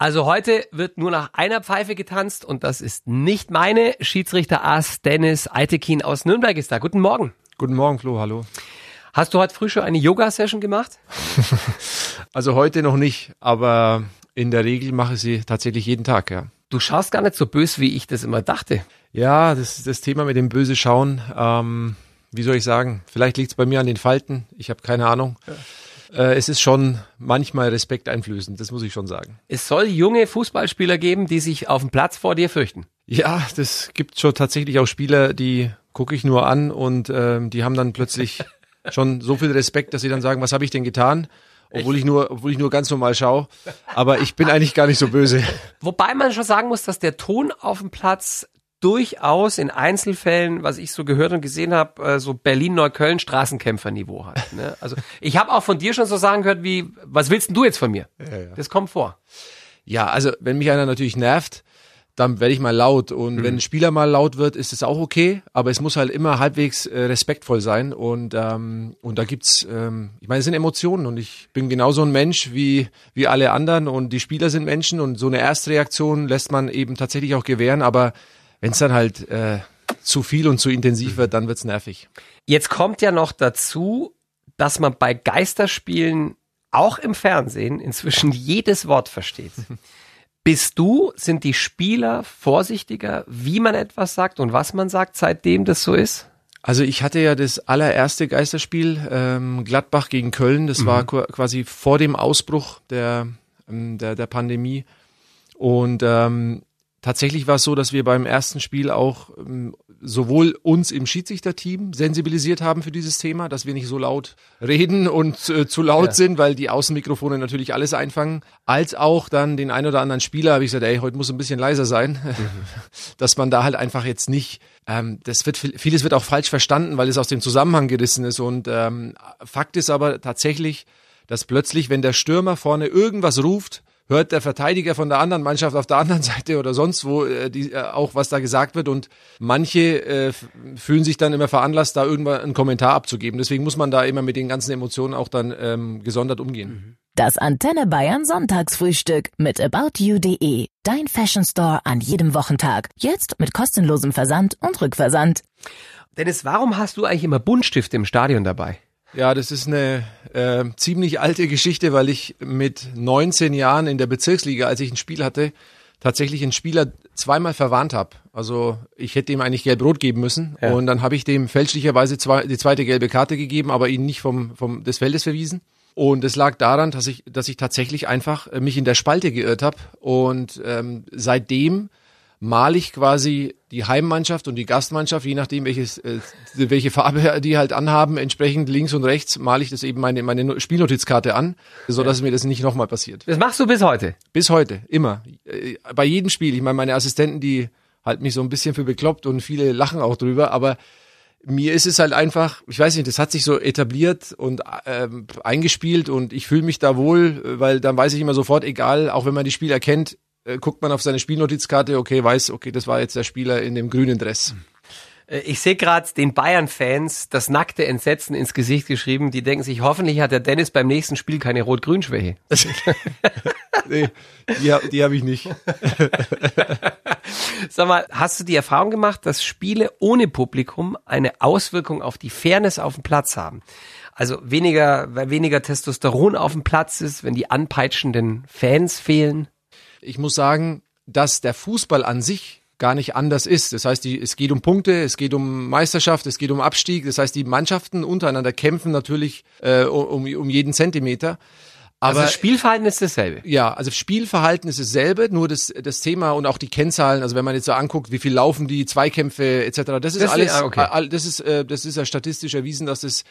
Also heute wird nur nach einer Pfeife getanzt und das ist nicht meine. Schiedsrichter Ass Dennis Eitekin aus Nürnberg ist da. Guten Morgen. Guten Morgen, Flo, hallo. Hast du heute früh schon eine Yoga-Session gemacht? also heute noch nicht, aber in der Regel mache ich sie tatsächlich jeden Tag, ja. Du schaust gar nicht so böse, wie ich das immer dachte. Ja, das ist das Thema mit dem böse Schauen. Ähm, wie soll ich sagen? Vielleicht liegt es bei mir an den Falten. Ich habe keine Ahnung. Ja äh, es ist schon manchmal respekteinflößend, das muss ich schon sagen. Es soll junge Fußballspieler geben, die sich auf dem Platz vor dir fürchten. Ja, das gibt schon tatsächlich auch Spieler, die gucke ich nur an und ähm, die haben dann plötzlich schon so viel Respekt, dass sie dann sagen, was habe ich denn getan? Obwohl ich nur, obwohl ich nur ganz normal schaue. Aber ich bin eigentlich gar nicht so böse. Wobei man schon sagen muss, dass der Ton auf dem Platz durchaus in Einzelfällen, was ich so gehört und gesehen habe, äh, so Berlin-Neukölln Straßenkämpferniveau hat. Ne? Also ich habe auch von dir schon so sagen gehört wie, was willst denn du jetzt von mir? Ja, ja. Das kommt vor. Ja, also wenn mich einer natürlich nervt, dann werde ich mal laut. Und mhm. wenn ein Spieler mal laut wird, ist es auch okay, aber es muss halt immer halbwegs äh, respektvoll sein. Und, ähm, und da gibt's, ähm, ich meine, es sind Emotionen und ich bin genauso ein Mensch wie, wie alle anderen und die Spieler sind Menschen und so eine Erstreaktion lässt man eben tatsächlich auch gewähren, aber wenn es dann halt äh, zu viel und zu intensiv wird, dann wird's nervig. Jetzt kommt ja noch dazu, dass man bei Geisterspielen auch im Fernsehen inzwischen jedes Wort versteht. Bist du, sind die Spieler vorsichtiger, wie man etwas sagt und was man sagt, seitdem das so ist? Also ich hatte ja das allererste Geisterspiel ähm, Gladbach gegen Köln. Das mhm. war quasi vor dem Ausbruch der ähm, der, der Pandemie und ähm, Tatsächlich war es so, dass wir beim ersten Spiel auch ähm, sowohl uns im Schiedsrichterteam sensibilisiert haben für dieses Thema, dass wir nicht so laut reden und äh, zu laut ja. sind, weil die Außenmikrofone natürlich alles einfangen, als auch dann den ein oder anderen Spieler habe ich gesagt, ey, heute muss ein bisschen leiser sein, mhm. dass man da halt einfach jetzt nicht, ähm, das wird vieles wird auch falsch verstanden, weil es aus dem Zusammenhang gerissen ist und ähm, Fakt ist aber tatsächlich, dass plötzlich, wenn der Stürmer vorne irgendwas ruft, hört der Verteidiger von der anderen Mannschaft auf der anderen Seite oder sonst wo äh, die, äh, auch, was da gesagt wird. Und manche äh, fühlen sich dann immer veranlasst, da irgendwann einen Kommentar abzugeben. Deswegen muss man da immer mit den ganzen Emotionen auch dann ähm, gesondert umgehen. Mhm. Das Antenne Bayern Sonntagsfrühstück mit AbouTU.de. Dein Fashion Store an jedem Wochentag. Jetzt mit kostenlosem Versand und Rückversand. Dennis, warum hast du eigentlich immer Buntstifte im Stadion dabei? Ja, das ist eine äh, ziemlich alte Geschichte, weil ich mit 19 Jahren in der Bezirksliga, als ich ein Spiel hatte, tatsächlich einen Spieler zweimal verwarnt habe. Also ich hätte ihm eigentlich gelb-rot geben müssen ja. und dann habe ich dem fälschlicherweise zwei, die zweite gelbe Karte gegeben, aber ihn nicht vom, vom des Feldes verwiesen. Und es lag daran, dass ich, dass ich tatsächlich einfach äh, mich in der Spalte geirrt habe und ähm, seitdem male ich quasi die Heimmannschaft und die Gastmannschaft, je nachdem welches, äh, welche Farbe die halt anhaben, entsprechend links und rechts male ich das eben meine, meine Spielnotizkarte an, so dass ja. mir das nicht nochmal passiert. Das machst du bis heute? Bis heute, immer. Äh, bei jedem Spiel. Ich meine, meine Assistenten, die halten mich so ein bisschen für bekloppt und viele lachen auch drüber, aber mir ist es halt einfach, ich weiß nicht, das hat sich so etabliert und ähm, eingespielt und ich fühle mich da wohl, weil dann weiß ich immer sofort, egal, auch wenn man die Spieler kennt, äh, guckt man auf seine Spielnotizkarte, okay, weiß, okay, das war jetzt der Spieler in dem grünen Dress. Äh, ich sehe gerade den Bayern-Fans das nackte Entsetzen ins Gesicht geschrieben. Die denken sich, hoffentlich hat der Dennis beim nächsten Spiel keine Rot-Grün-Schwäche. nee, die, die habe ich nicht. Sag mal, hast du die Erfahrung gemacht, dass Spiele ohne Publikum eine Auswirkung auf die Fairness auf dem Platz haben? Also weniger, weil weniger Testosteron auf dem Platz ist, wenn die anpeitschenden Fans fehlen? Ich muss sagen, dass der Fußball an sich gar nicht anders ist. Das heißt, die, es geht um Punkte, es geht um Meisterschaft, es geht um Abstieg. Das heißt, die Mannschaften untereinander kämpfen natürlich äh, um, um jeden Zentimeter. Aber also das Spielverhalten ist dasselbe. Ja, also Spielverhalten ist dasselbe, nur das, das Thema und auch die Kennzahlen, also wenn man jetzt so anguckt, wie viel laufen die, Zweikämpfe etc., das ist das alles, ist, okay. das ist, äh, das ist ja statistisch erwiesen, dass das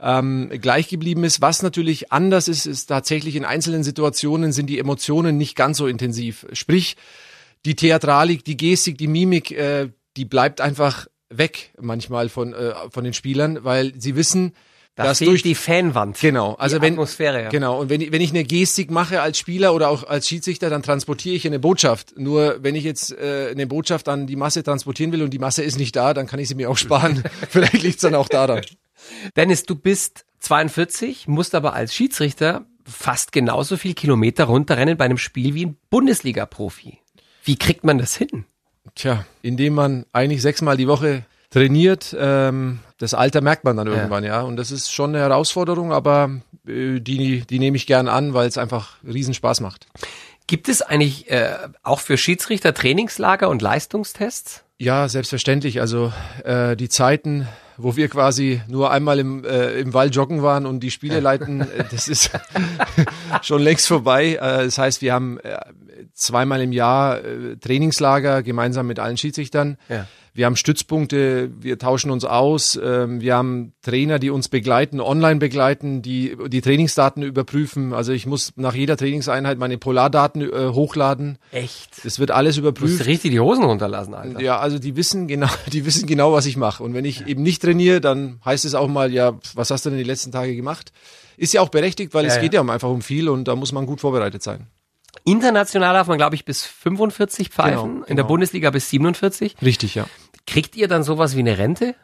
ähm, gleich geblieben ist. Was natürlich anders ist, ist tatsächlich in einzelnen Situationen sind die Emotionen nicht ganz so intensiv. Sprich, die Theatralik, die Gestik, die Mimik, äh, die bleibt einfach weg manchmal von, äh, von den Spielern, weil sie wissen, da das durch die Fanwand. Genau, also die wenn Atmosphäre, ja. genau und wenn ich, wenn ich eine Gestik mache als Spieler oder auch als Schiedsrichter, dann transportiere ich eine Botschaft. Nur wenn ich jetzt äh, eine Botschaft an die Masse transportieren will und die Masse ist nicht da, dann kann ich sie mir auch sparen. Vielleicht liegt's dann auch daran. Dennis, du bist 42, musst aber als Schiedsrichter fast genauso viel Kilometer runterrennen bei einem Spiel wie ein Bundesliga-Profi. Wie kriegt man das hin? Tja, indem man eigentlich sechsmal die Woche trainiert, ähm, das Alter merkt man dann irgendwann, ja. ja. Und das ist schon eine Herausforderung, aber äh, die, die nehme ich gern an, weil es einfach riesen Spaß macht. Gibt es eigentlich äh, auch für Schiedsrichter Trainingslager und Leistungstests? Ja, selbstverständlich. Also äh, die Zeiten, wo wir quasi nur einmal im, äh, im Wald joggen waren und die Spiele leiten, äh, das ist schon längst vorbei. Äh, das heißt, wir haben äh, zweimal im Jahr äh, Trainingslager gemeinsam mit allen Schiedsrichtern. Ja. Wir haben Stützpunkte, wir tauschen uns aus, ähm, wir haben Trainer, die uns begleiten, online begleiten, die die Trainingsdaten überprüfen. Also ich muss nach jeder Trainingseinheit meine Polardaten äh, hochladen. Echt? Es wird alles überprüft. Du musst richtig die Hosen runterlassen, Alter. Ja, also die wissen genau, die wissen genau, was ich mache. Und wenn ich ja. eben nicht trainiere, dann heißt es auch mal, ja, was hast du denn die letzten Tage gemacht? Ist ja auch berechtigt, weil ja, es geht ja einfach um viel und da muss man gut vorbereitet sein. International darf man, glaube ich, bis 45 pfeifen, genau, genau. in der Bundesliga bis 47. Richtig, ja. Kriegt ihr dann sowas wie eine Rente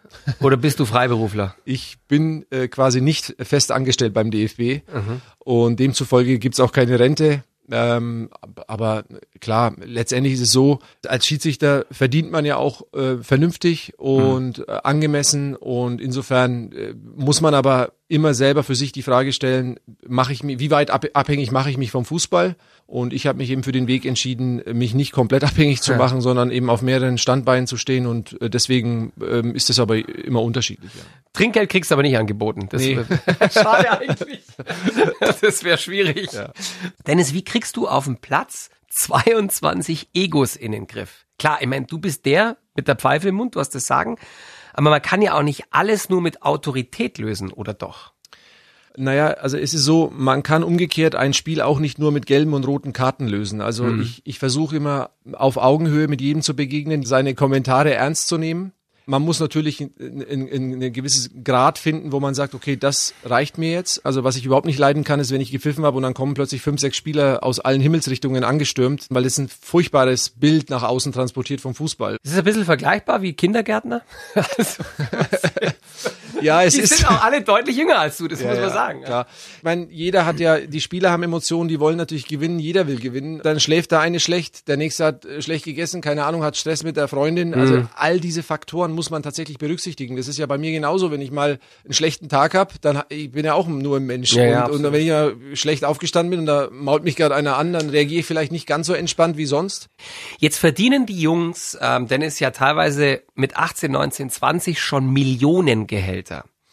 oder bist du Freiberufler? Ich bin äh, quasi nicht fest angestellt beim DFB mhm. und demzufolge gibt's auch keine Rente. Ähm, aber klar, letztendlich ist es so, als Schiedsrichter verdient man ja auch äh, vernünftig und mhm. angemessen und insofern äh, muss man aber immer selber für sich die Frage stellen, mache ich mich, wie weit abhängig mache ich mich vom Fußball? Und ich habe mich eben für den Weg entschieden, mich nicht komplett abhängig zu ja. machen, sondern eben auf mehreren Standbeinen zu stehen. Und äh, deswegen ähm, ist das aber immer unterschiedlich. Ja. Trinkgeld kriegst du aber nicht angeboten. Das nee. Schade eigentlich. Das wäre schwierig. Ja. Dennis, wie kriegst du auf dem Platz 22 Egos in den Griff? Klar, ich meine, du bist der mit der Pfeife im Mund, du hast das Sagen. Aber man kann ja auch nicht alles nur mit Autorität lösen, oder doch? Naja, also es ist so, man kann umgekehrt ein Spiel auch nicht nur mit gelben und roten Karten lösen. Also mhm. ich, ich versuche immer auf Augenhöhe mit jedem zu begegnen, seine Kommentare ernst zu nehmen man muss natürlich in, in, in ein gewisses Grad finden, wo man sagt, okay, das reicht mir jetzt. Also was ich überhaupt nicht leiden kann, ist, wenn ich gepfiffen habe und dann kommen plötzlich fünf, sechs Spieler aus allen Himmelsrichtungen angestürmt, weil das ein furchtbares Bild nach außen transportiert vom Fußball. Das ist ein bisschen vergleichbar wie Kindergärtner. also, ja, es die ist. sind auch alle deutlich jünger als du, das ja, muss man ja, sagen. Klar. Ich meine, jeder hat ja, die Spieler haben Emotionen, die wollen natürlich gewinnen, jeder will gewinnen. Dann schläft der eine schlecht, der nächste hat äh, schlecht gegessen, keine Ahnung, hat Stress mit der Freundin. Also mhm. all diese Faktoren muss man tatsächlich berücksichtigen. Das ist ja bei mir genauso, wenn ich mal einen schlechten Tag habe, dann ich bin ja auch nur ein Mensch. Ja, und, und, wenn ich ja schlecht aufgestanden bin und da mault mich gerade einer an, dann reagiere ich vielleicht nicht ganz so entspannt wie sonst. Jetzt verdienen die Jungs, ähm, Dennis ja teilweise mit 18, 19, 20 schon Millionengehälter.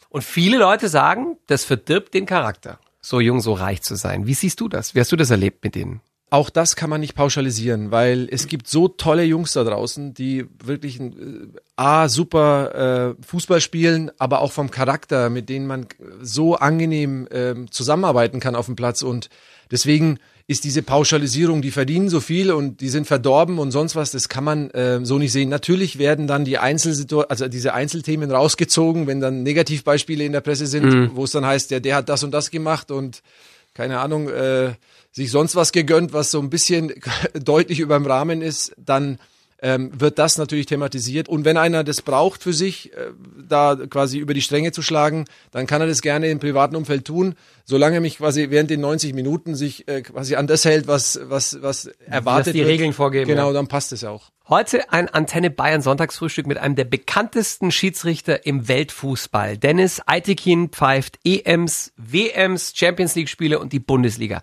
Und viele Leute sagen, das verdirbt den Charakter, so jung, so reich zu sein. Wie siehst du das? Wie hast du das erlebt mit denen? Auch das kann man nicht pauschalisieren, weil es gibt so tolle Jungs da draußen, die wirklich ein, äh, A, super äh, Fußball spielen, aber auch vom Charakter, mit denen man so angenehm äh, zusammenarbeiten kann auf dem Platz. Und deswegen ist diese Pauschalisierung, die verdienen so viel und die sind verdorben und sonst was, das kann man äh, so nicht sehen. Natürlich werden dann die Einzelsituationen, also diese Einzelthemen rausgezogen, wenn dann Negativbeispiele in der Presse sind, mhm. wo es dann heißt, ja, der hat das und das gemacht und keine Ahnung, äh, sich sonst was gegönnt, was so ein bisschen deutlich über dem Rahmen ist, dann ähm, wird das natürlich thematisiert. Und wenn einer das braucht für sich, äh, da quasi über die Stränge zu schlagen, dann kann er das gerne im privaten Umfeld tun, solange er mich quasi während den 90 Minuten sich äh, quasi an das hält, was, was, was erwartet Dass die wird. Regeln vorgeben. Genau, ja. dann passt es auch. Heute ein Antenne Bayern Sonntagsfrühstück mit einem der bekanntesten Schiedsrichter im Weltfußball. Dennis Eitekin pfeift EMs, WMs, Champions League Spiele und die Bundesliga.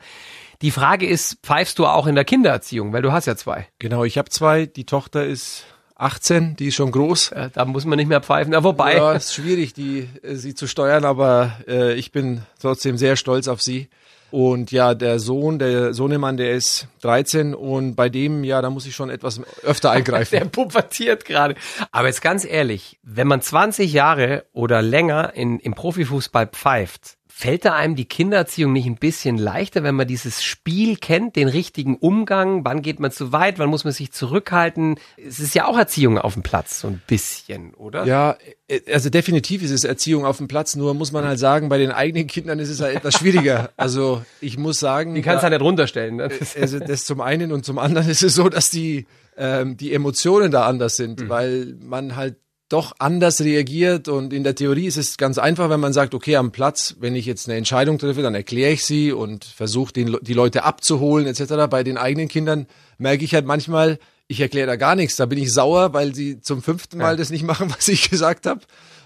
Die Frage ist, pfeifst du auch in der Kindererziehung? Weil du hast ja zwei. Genau, ich habe zwei. Die Tochter ist 18, die ist schon groß. Ja, da muss man nicht mehr pfeifen. Ja, wobei. Ja, ist schwierig, die, äh, sie zu steuern, aber äh, ich bin trotzdem sehr stolz auf sie. Und ja, der Sohn, der Sohnemann, der ist 13 und bei dem, ja, da muss ich schon etwas öfter eingreifen. der pubertiert gerade. Aber jetzt ganz ehrlich, wenn man 20 Jahre oder länger in, im Profifußball pfeift, Fällt da einem die Kindererziehung nicht ein bisschen leichter, wenn man dieses Spiel kennt, den richtigen Umgang? Wann geht man zu weit? Wann muss man sich zurückhalten? Es ist ja auch Erziehung auf dem Platz, so ein bisschen, oder? Ja, äh, also definitiv ist es Erziehung auf dem Platz. Nur muss man halt sagen, bei den eigenen Kindern ist es halt etwas schwieriger. Also ich muss sagen. Die kannst du ja, halt nicht runterstellen. Ne? Äh, also das zum einen und zum anderen ist es so, dass die, ähm, die Emotionen da anders sind, mhm. weil man halt doch anders reagiert und in der Theorie ist es ganz einfach, wenn man sagt, okay, am Platz, wenn ich jetzt eine Entscheidung treffe, dann erkläre ich sie und versuche die Leute abzuholen etc. Bei den eigenen Kindern merke ich halt manchmal, ich erkläre da gar nichts, da bin ich sauer, weil sie zum fünften Mal ja. das nicht machen, was ich gesagt habe.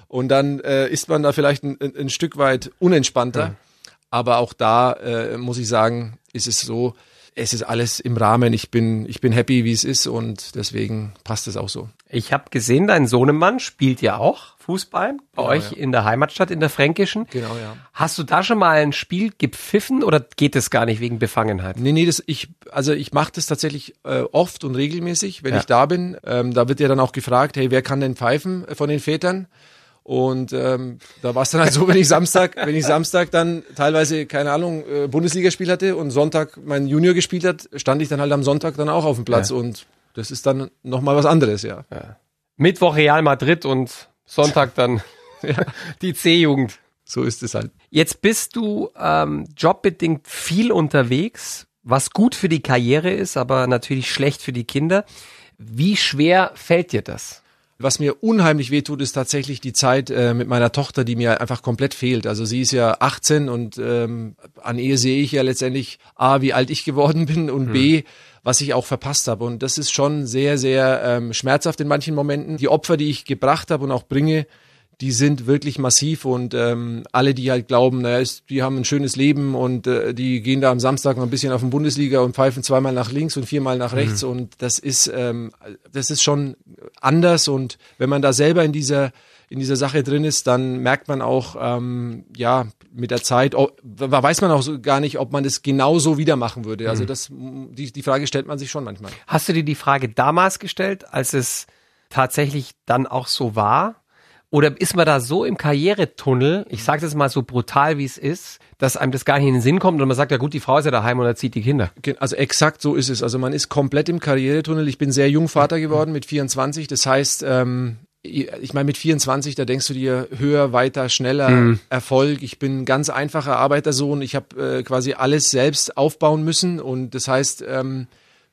Und dann äh, ist man da vielleicht ein, ein Stück weit unentspannter. Ja. Aber auch da äh, muss ich sagen, ist es so, es ist alles im Rahmen. Ich bin, ich bin happy, wie es ist und deswegen passt es auch so. Ich habe gesehen, dein Sohnemann spielt ja auch Fußball bei genau, euch ja. in der Heimatstadt, in der Fränkischen. Genau, ja. Hast du da schon mal ein Spiel gepfiffen oder geht es gar nicht wegen Befangenheit? Nee, nee, das, ich, also ich mache das tatsächlich äh, oft und regelmäßig, wenn ja. ich da bin. Ähm, da wird ja dann auch gefragt, hey, wer kann denn pfeifen von den Vätern? Und ähm, da war es dann halt so, wenn ich Samstag, wenn ich Samstag dann teilweise, keine Ahnung, äh, Bundesligaspiel hatte und Sonntag mein Junior gespielt hat, stand ich dann halt am Sonntag dann auch auf dem Platz ja. und das ist dann nochmal was anderes, ja. ja. Mittwoch Real Madrid und Sonntag dann ja. die C-Jugend. So ist es halt. Jetzt bist du ähm, jobbedingt viel unterwegs, was gut für die Karriere ist, aber natürlich schlecht für die Kinder. Wie schwer fällt dir das? Was mir unheimlich wehtut, ist tatsächlich die Zeit äh, mit meiner Tochter, die mir einfach komplett fehlt. Also sie ist ja 18 und ähm, an Ehe sehe ich ja letztendlich A, wie alt ich geworden bin und hm. B, was ich auch verpasst habe. Und das ist schon sehr, sehr ähm, schmerzhaft in manchen Momenten. Die Opfer, die ich gebracht habe und auch bringe, die sind wirklich massiv und ähm, alle, die halt glauben, naja, ist, die haben ein schönes Leben und äh, die gehen da am Samstag noch ein bisschen auf den Bundesliga und pfeifen zweimal nach links und viermal nach rechts mhm. und das ist ähm, das ist schon anders und wenn man da selber in dieser in dieser Sache drin ist, dann merkt man auch, ähm, ja, mit der Zeit, oh, weiß man auch so gar nicht, ob man das genauso wieder machen würde. Also mhm. das, die, die Frage stellt man sich schon manchmal. Hast du dir die Frage damals gestellt, als es tatsächlich dann auch so war? Oder ist man da so im Karrieretunnel, ich sage das mal so brutal, wie es ist, dass einem das gar nicht in den Sinn kommt und man sagt, ja gut, die Frau ist ja daheim und erzieht die Kinder. Also exakt so ist es. Also man ist komplett im Karrieretunnel. Ich bin sehr jung Vater geworden mit 24. Das heißt, ähm, ich meine, mit 24, da denkst du dir höher, weiter, schneller, mhm. Erfolg. Ich bin ein ganz einfacher Arbeitersohn. Ich habe äh, quasi alles selbst aufbauen müssen und das heißt, ähm,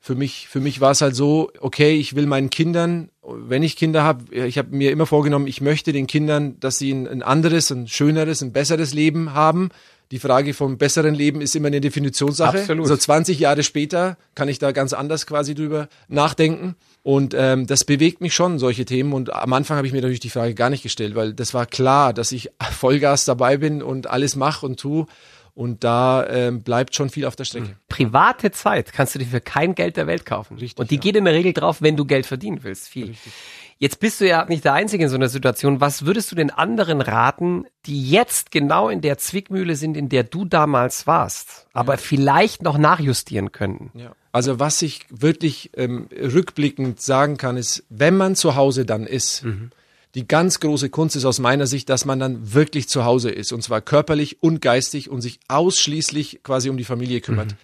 für mich, für mich war es halt so, okay, ich will meinen Kindern, wenn ich Kinder habe, ich habe mir immer vorgenommen, ich möchte den Kindern, dass sie ein, ein anderes, ein schöneres, ein besseres Leben haben. Die Frage vom besseren Leben ist immer eine Definitionssache. Absolut. So 20 Jahre später kann ich da ganz anders quasi drüber nachdenken. Und ähm, das bewegt mich schon, solche Themen. Und am Anfang habe ich mir natürlich die Frage gar nicht gestellt, weil das war klar, dass ich Vollgas dabei bin und alles mache und tue. Und da ähm, bleibt schon viel auf der Strecke. Private Zeit kannst du dir für kein Geld der Welt kaufen. Richtig. Und die ja. geht in der Regel drauf, wenn du Geld verdienen willst. Viel. Richtig. Jetzt bist du ja nicht der Einzige in so einer Situation. Was würdest du den anderen raten, die jetzt genau in der Zwickmühle sind, in der du damals warst, aber ja. vielleicht noch nachjustieren könnten? Ja. Also was ich wirklich ähm, rückblickend sagen kann, ist, wenn man zu Hause dann ist, mhm die ganz große Kunst ist aus meiner Sicht, dass man dann wirklich zu Hause ist und zwar körperlich und geistig und sich ausschließlich quasi um die Familie kümmert. Mhm.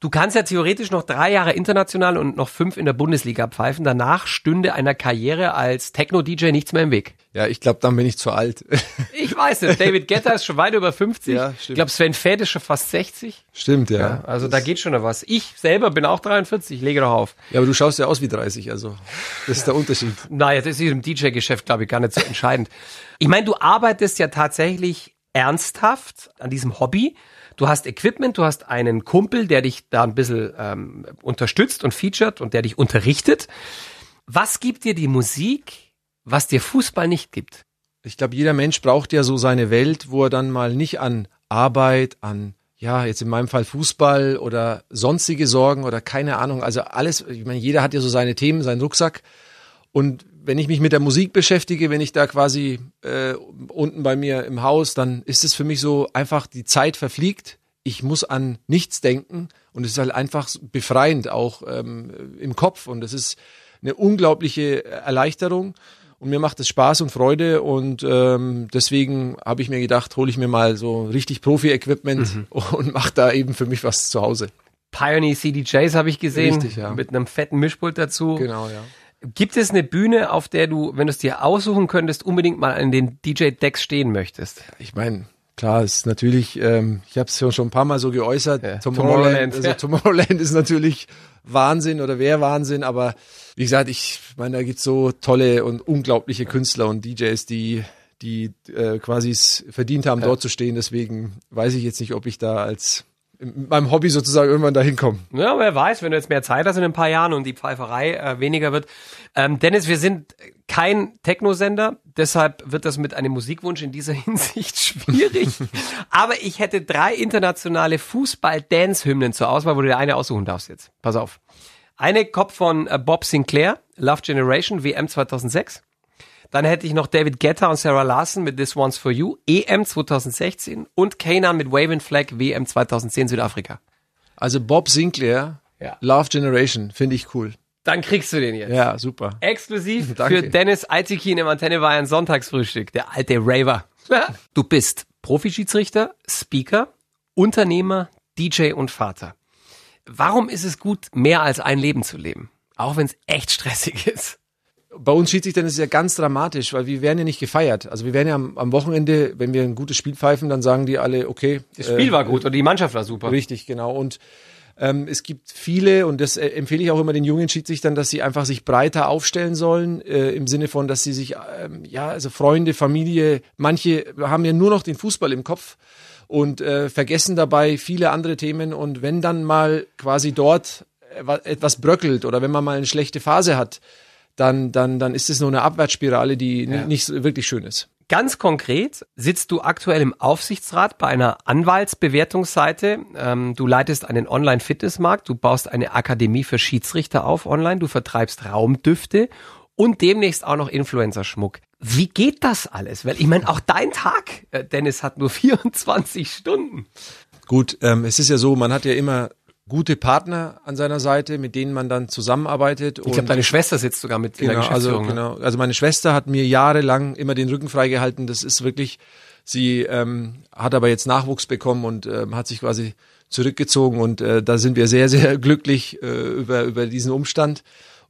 Du kannst ja theoretisch noch drei Jahre international und noch fünf in der Bundesliga pfeifen. Danach stünde einer Karriere als Techno-DJ nichts mehr im Weg. Ja, ich glaube, dann bin ich zu alt. Ich weiß es. David Getter ist schon weit über 50. Ja, stimmt. Ich glaube, Sven Fett ist schon fast 60. Stimmt, ja. ja also das da geht schon noch was. Ich selber bin auch 43, lege doch auf. Ja, aber du schaust ja aus wie 30, also das ist der Unterschied. Naja, das ist im DJ-Geschäft, glaube ich, gar nicht so entscheidend. Ich meine, du arbeitest ja tatsächlich ernsthaft an diesem Hobby. Du hast Equipment, du hast einen Kumpel, der dich da ein bisschen ähm, unterstützt und featured und der dich unterrichtet. Was gibt dir die Musik, was dir Fußball nicht gibt. Ich glaube, jeder Mensch braucht ja so seine Welt, wo er dann mal nicht an Arbeit, an ja, jetzt in meinem Fall Fußball oder sonstige Sorgen oder keine Ahnung, also alles, ich meine, jeder hat ja so seine Themen, seinen Rucksack. Und wenn ich mich mit der Musik beschäftige, wenn ich da quasi äh, unten bei mir im Haus, dann ist es für mich so einfach, die Zeit verfliegt. Ich muss an nichts denken und es ist halt einfach befreiend auch ähm, im Kopf und es ist eine unglaubliche Erleichterung. Und mir macht es Spaß und Freude und ähm, deswegen habe ich mir gedacht, hole ich mir mal so richtig Profi-Equipment mhm. und mache da eben für mich was zu Hause. Pioneer CDJs habe ich gesehen, Richtig, ja. mit einem fetten Mischpult dazu. Genau, ja. Gibt es eine Bühne, auf der du, wenn du es dir aussuchen könntest, unbedingt mal an den DJ-Decks stehen möchtest? Ich meine, Klar, ist natürlich, ähm, ich habe es ja schon ein paar Mal so geäußert, Ja, Tomorrowland, Tomorrowland, also ja. Tomorrowland ist natürlich Wahnsinn oder wäre Wahnsinn, aber wie gesagt, ich meine, da gibt's so tolle und unglaubliche Künstler und DJs, die die äh, quasi es verdient haben, dort zu stehen. Deswegen weiß ich jetzt nicht, ob ich da als in meinem Hobby sozusagen irgendwann dahin komme. Ja, wer weiß, wenn du jetzt mehr Zeit hast in ein paar Jahren und die Pfeiferei äh, weniger wird. Ähm, Dennis, wir sind kein Technosender, deshalb wird das mit einem Musikwunsch in dieser Hinsicht schwierig. Aber ich hätte drei internationale Fußball-Dance-Hymnen zur Auswahl, wo du dir eine aussuchen darfst jetzt. Pass auf. Eine kommt von äh, Bob Sinclair, Love Generation, WM 2006. Dann hätte ich noch David Guetta und Sarah Larson mit This One's For You, EM 2016 und Kanan mit Waving Flag, WM 2010 Südafrika. Also Bob Sinclair, Ja. Love Generation, finde ich cool. Dann kriegst du den jetzt. Ja, super. Exklusiv für Dennis Altekin im Antenne Bayern Sonntagsfrühstück, der alte Raver. Du bist Profischiedsrichter, Speaker, Unternehmer, DJ und Vater. Warum ist es gut, mehr als ein Leben zu leben? Auch wenn es echt stressig ist. Bei uns Schiedsrichtern ist es ja ganz dramatisch, weil wir werden ja nicht gefeiert. Also wir werden ja am, am Wochenende, wenn wir ein gutes Spiel pfeifen, dann sagen die alle, okay. Das Spiel war gut und die Mannschaft war super. Richtig, genau. Und ähm, es gibt viele, und das äh, empfehle ich auch immer den jungen Schiedsrichtern, dass sie einfach sich breiter aufstellen sollen, äh, im Sinne von, dass sie sich, ähm, ja, also Freunde, Familie, manche haben ja nur noch den Fußball im Kopf und äh, vergessen dabei viele andere Themen. Und wenn dann mal quasi dort äh, etwas bröckelt oder wenn man mal eine schlechte Phase hat, dann, dann, dann ist es nur eine Abwärtsspirale, die n- nicht wirklich schön ist. Ganz konkret sitzt du aktuell im Aufsichtsrat bei einer Anwaltsbewertungsseite. Ähm, du leitest einen Online-Fitnessmarkt, du baust eine Akademie für Schiedsrichter auf online, du vertreibst Raumdüfte und demnächst auch noch Influencer-Schmuck. Wie geht das alles? Weil ich meine, auch dein Tag, äh, Dennis, hat nur 24 Stunden. Gut, ähm, es ist ja so, man hat ja immer gute Partner an seiner Seite, mit denen man dann zusammenarbeitet. Ich glaube, deine Schwester sitzt sogar mit in der genau, also, ne? genau. Also meine Schwester hat mir jahrelang immer den Rücken freigehalten. Das ist wirklich, sie ähm, hat aber jetzt Nachwuchs bekommen und ähm, hat sich quasi zurückgezogen und äh, da sind wir sehr, sehr glücklich äh, über, über diesen Umstand.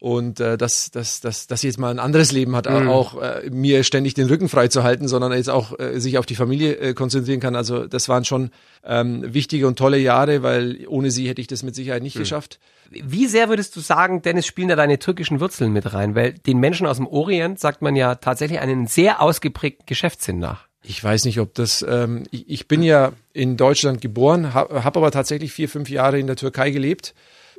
Und äh, dass, dass, dass, dass sie jetzt mal ein anderes Leben hat, Mhm. auch äh, mir ständig den Rücken frei zu halten, sondern jetzt auch äh, sich auf die Familie äh, konzentrieren kann. Also das waren schon ähm, wichtige und tolle Jahre, weil ohne sie hätte ich das mit Sicherheit Mhm. nicht geschafft. Wie sehr würdest du sagen, Dennis, spielen da deine türkischen Wurzeln mit rein? Weil den Menschen aus dem Orient sagt man ja tatsächlich einen sehr ausgeprägten Geschäftssinn nach. Ich weiß nicht, ob das. Ähm, ich, ich bin ja in Deutschland geboren, habe hab aber tatsächlich vier, fünf Jahre in der Türkei gelebt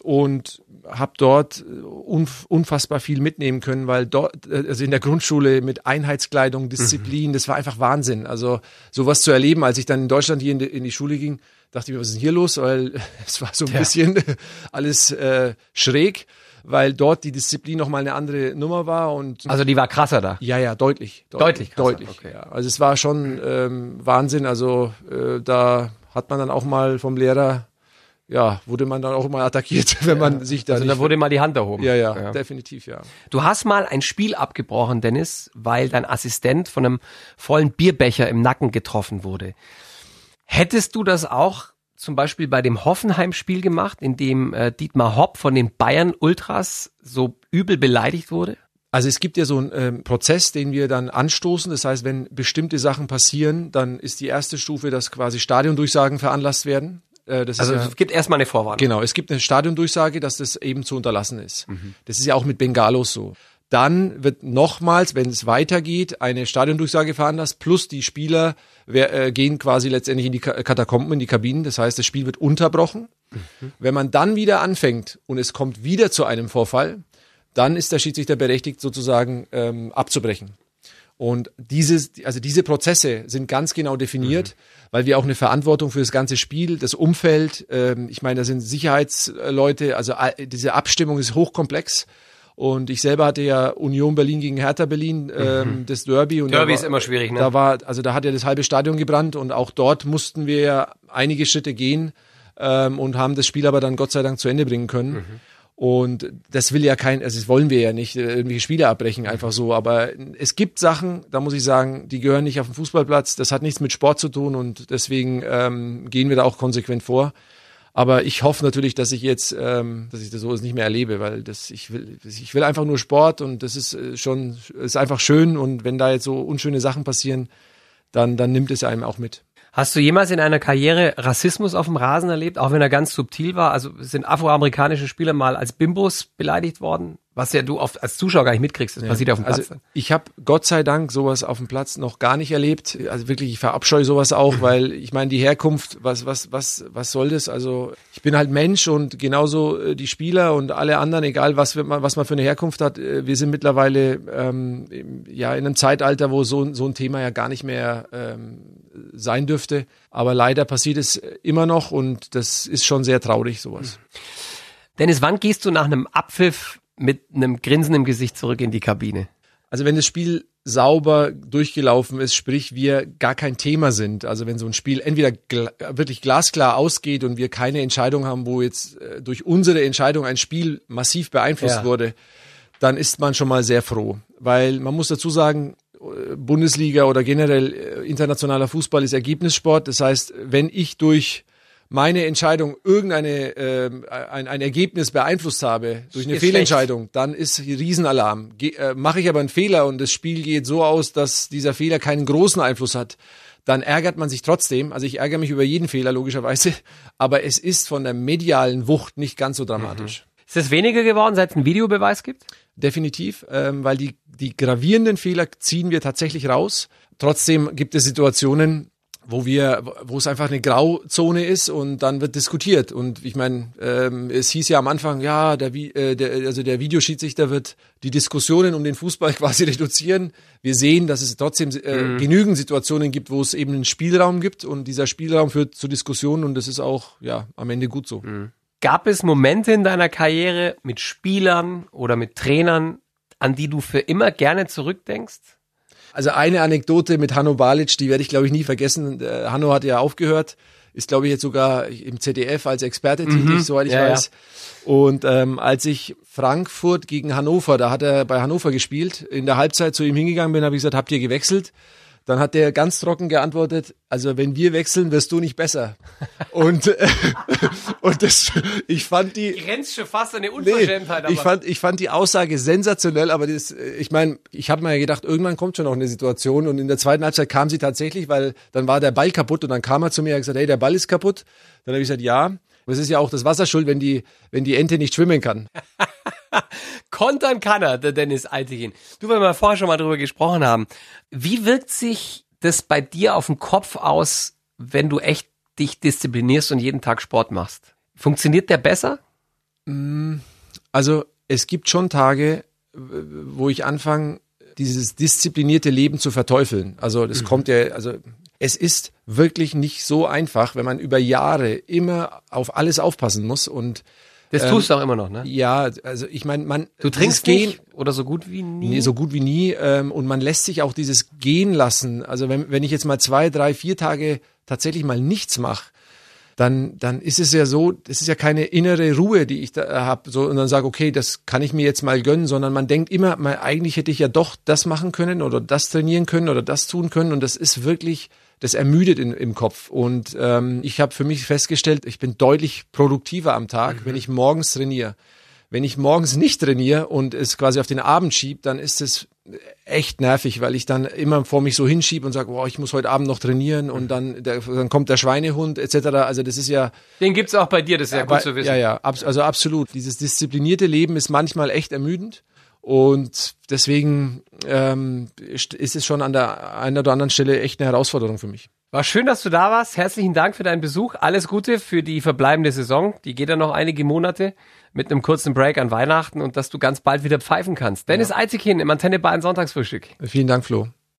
und habe dort äh, unf unfassbar viel mitnehmen können, weil dort, äh, also in der Grundschule mit Einheitskleidung, Disziplin, das war einfach Wahnsinn. Also sowas zu erleben, als ich dann in Deutschland hier in die, in die Schule ging, dachte ich mir, was ist denn hier los? Weil es war so ein bisschen alles äh, schräg, weil dort die Disziplin nochmal eine andere Nummer war und Also die war krasser da. ja, ja, deutlich. Deutlich krasser, Deutlich. okay. Ja. Also es war schon ähm, Wahnsinn. Also äh, da hat man dann auch mal vom Lehrer, ja, wurde man dann auch mal attackiert, wenn man sich da Also da wurde mal die Hand erhoben. ja, ja, definitiv, ja. Du hast mal ein Spiel abgebrochen, Dennis, weil dein Assistent von einem vollen Bierbecher im Nacken getroffen wurde. Hättest du das auch zum Beispiel bei dem Hoffenheim-Spiel gemacht, in dem äh, Dietmar Hopp von den Bayern Ultras so übel beleidigt wurde? Also es gibt ja so einen ähm, Prozess, den wir dann anstoßen. Das heißt, wenn bestimmte Sachen passieren, dann ist die erste Stufe, dass quasi Stadiondurchsagen veranlasst werden. Äh, Also ja, es gibt erstmal eine Vorwarnung. Genau, es gibt eine Stadiondurchsage, dass das eben zu unterlassen ist. Das ist ja auch mit Bengalos so. Dann wird nochmals, wenn es weitergeht, eine Stadiondurchsage veranlasst, plus die Spieler wer, äh, gehen quasi letztendlich in die Ka- Katakomben, in die Kabinen. Das heißt, das Spiel wird unterbrochen. Wenn man dann wieder anfängt und es kommt wieder zu einem Vorfall, dann ist der Schiedsrichter berechtigt, sozusagen ähm, abzubrechen. Und dieses, also diese Prozesse sind ganz genau definiert, weil wir auch eine Verantwortung für das ganze Spiel, das Umfeld, ähm, ich meine, da sind Sicherheitsleute, also diese Abstimmung ist hochkomplex. Und ich selber hatte ja Union Berlin gegen Hertha Berlin, ähm, das Derby. Und Derby da ist war, immer schwierig, ne? Da war, also da hat ja das halbe Stadion gebrannt und auch dort mussten wir ja einige Schritte gehen ähm, und haben das Spiel aber dann Gott sei Dank zu Ende bringen können. Und das will ja kein, also das wollen wir ja nicht, äh, irgendwelche Spiele abbrechen, einfach so. Aber es gibt Sachen, da muss ich sagen, die gehören nicht auf den Fußballplatz. Das hat nichts mit Sport zu tun und deswegen ähm, gehen wir da auch konsequent vor. Aber ich hoffe natürlich, dass ich jetzt, ähm, dass ich das so nicht mehr erlebe, weil das, ich will, ich will einfach nur Sport und das ist äh, schon, ist einfach schön und wenn da jetzt so unschöne Sachen passieren, dann, dann nimmt es einem auch mit. Hast du jemals in einer Karriere Rassismus auf dem Rasen erlebt, auch wenn er ganz subtil war? Also sind afroamerikanische Spieler mal als Bimbos beleidigt worden? Was ja du oft als Zuschauer gar nicht mitkriegst, ja. passiert auf dem Platz. Also ich habe Gott sei Dank sowas auf dem Platz noch gar nicht erlebt. Also wirklich, ich verabscheue sowas auch, weil ich meine, die Herkunft, was, was, was, was soll das? Also ich bin halt Mensch und genauso äh, die Spieler und alle anderen, egal was, man, was man für eine Herkunft hat, äh, wir sind mittlerweile ähm, ja in einem Zeitalter, wo so, so ein Thema ja gar nicht mehr ähm, sein dürfte. Aber leider passiert es immer noch und das ist schon sehr traurig, sowas. Dennis, wann gehst du nach einem Abpfiff mit einem Grinsen im Gesicht zurück in die Kabine. Also wenn das Spiel sauber durchgelaufen ist, sprich wir gar kein Thema sind, also wenn so ein Spiel entweder gl wirklich glasklar ausgeht und wir keine Entscheidung haben, wo jetzt äh, durch unsere Entscheidung ein Spiel massiv beeinflusst ja. wurde, dann ist man schon mal sehr froh, weil man muss dazu sagen, äh, Bundesliga oder generell äh, internationaler Fußball ist Ergebnissport. Das heißt, wenn ich durch meine Entscheidung irgendeine äh, ein, ein Ergebnis beeinflusst habe durch eine ist Fehlentscheidung, schlecht. dann ist Riesenalarm. äh, Mache ich aber einen Fehler und das Spiel geht so aus, dass dieser Fehler keinen großen Einfluss hat, dann ärgert man sich trotzdem. Also ich ärgere mich über jeden Fehler logischerweise, aber es ist von der medialen Wucht nicht ganz so dramatisch. Mhm. Ist es weniger geworden, seit es einen Videobeweis gibt? Definitiv, ähm, weil die, die gravierenden Fehler ziehen wir tatsächlich raus. Trotzdem gibt es Situationen, wo wir, wo es einfach eine Grauzone ist und dann wird diskutiert. Und ich meine, ähm, es hieß ja am Anfang, ja, der, äh, der, also der Videoschiedsrichter wird die Diskussionen um den Fußball quasi reduzieren. Wir sehen, dass es trotzdem äh, mhm. genügend Situationen gibt, wo es eben einen Spielraum gibt und dieser Spielraum führt zu Diskussionen und das ist auch ja am Ende gut so. Mhm. Gab es Momente in deiner Karriere mit Spielern oder mit Trainern, an die du für immer gerne zurückdenkst? Also eine Anekdote mit Hanno Balic, die werde ich glaube ich nie vergessen. Äh, Hanno hat ja aufgehört, ist glaube ich jetzt sogar im ZDF als Experte mhm. tätig, soweit ich ja, weiß. Ja. Und ähm, als ich Frankfurt gegen Hannover, da hat er bei Hannover gespielt, in der Halbzeit zu ihm hingegangen bin, habe ich gesagt, habt ihr gewechselt? Dann hat der ganz trocken geantwortet, also wenn wir wechseln, wirst du nicht besser. und, äh, und das, ich fand die... Grenzt schon fast an eine Unverschämtheit. Nee, ich, fand, ich fand die Aussage sensationell, aber das, ich meine, ich habe mir gedacht, irgendwann kommt schon noch eine Situation und in der zweiten Halbzeit kam sie tatsächlich, weil dann war der Ball kaputt und dann kam er zu mir und gesagt, hey, der Ball ist kaputt. Dann habe ich gesagt, ja. Aber es ist ja auch das Wasser schuld, wenn die, wenn die Ente nicht schwimmen kann. Kontern kann er, der Dennis Altigin. Du, weil wir vorher schon mal drüber gesprochen haben. Wie wirkt sich das bei dir auf den Kopf aus, wenn du echt dich disziplinierst und jeden Tag Sport machst? Funktioniert der besser? Mm, also es gibt schon Tage, wo ich anfange, dieses disziplinierte Leben zu verteufeln. Also das mhm. kommt ja, also es ist wirklich nicht so einfach, wenn man über Jahre immer auf alles aufpassen muss und das ähm, tust du auch immer noch, ne? Ja, also ich meine, man. Du trinkst Gehen, nicht oder so gut wie nie? Nee, so gut wie nie. Ähm, und man lässt sich auch dieses Gehen lassen. Also wenn, wenn ich jetzt mal zwei, drei, vier Tage tatsächlich mal nichts mache, dann, dann ist es ja so, das ist ja keine innere Ruhe, die ich da habe, so und dann sage, okay, das kann ich mir jetzt mal gönnen, sondern man denkt immer, mal, eigentlich hätte ich ja doch das machen können oder das trainieren können oder das tun können und das ist wirklich das ermüdet in, im Kopf. Und ähm, ich habe für mich festgestellt, ich bin deutlich produktiver am Tag, mhm. wenn ich morgens trainiere. Wenn ich morgens nicht trainiere und es quasi auf den Abend schiebe, dann ist es echt nervig, weil ich dann immer vor mich so hinschiebe und sage, boah, ich muss heute Abend noch trainieren und dann, der, dann kommt der Schweinehund etc. Also das ist ja... Den gibt's auch bei dir, das ist ja, ja gut zu wissen. Ja, ja, ab, also absolut. Dieses disziplinierte Leben ist manchmal echt ermüdend. Und deswegen ähm, ist es schon an der einen oder anderen Stelle echt eine Herausforderung für mich. War schön, dass du da warst. Herzlichen Dank für deinen Besuch. Alles Gute für die verbleibende Saison. Die geht ja noch einige Monate mit einem kurzen Break an Weihnachten und dass du ganz bald wieder pfeifen kannst. Dennis ja. Eizighin im Antenne Bayern Sonntagsfrühstück. Vielen Dank, Flo.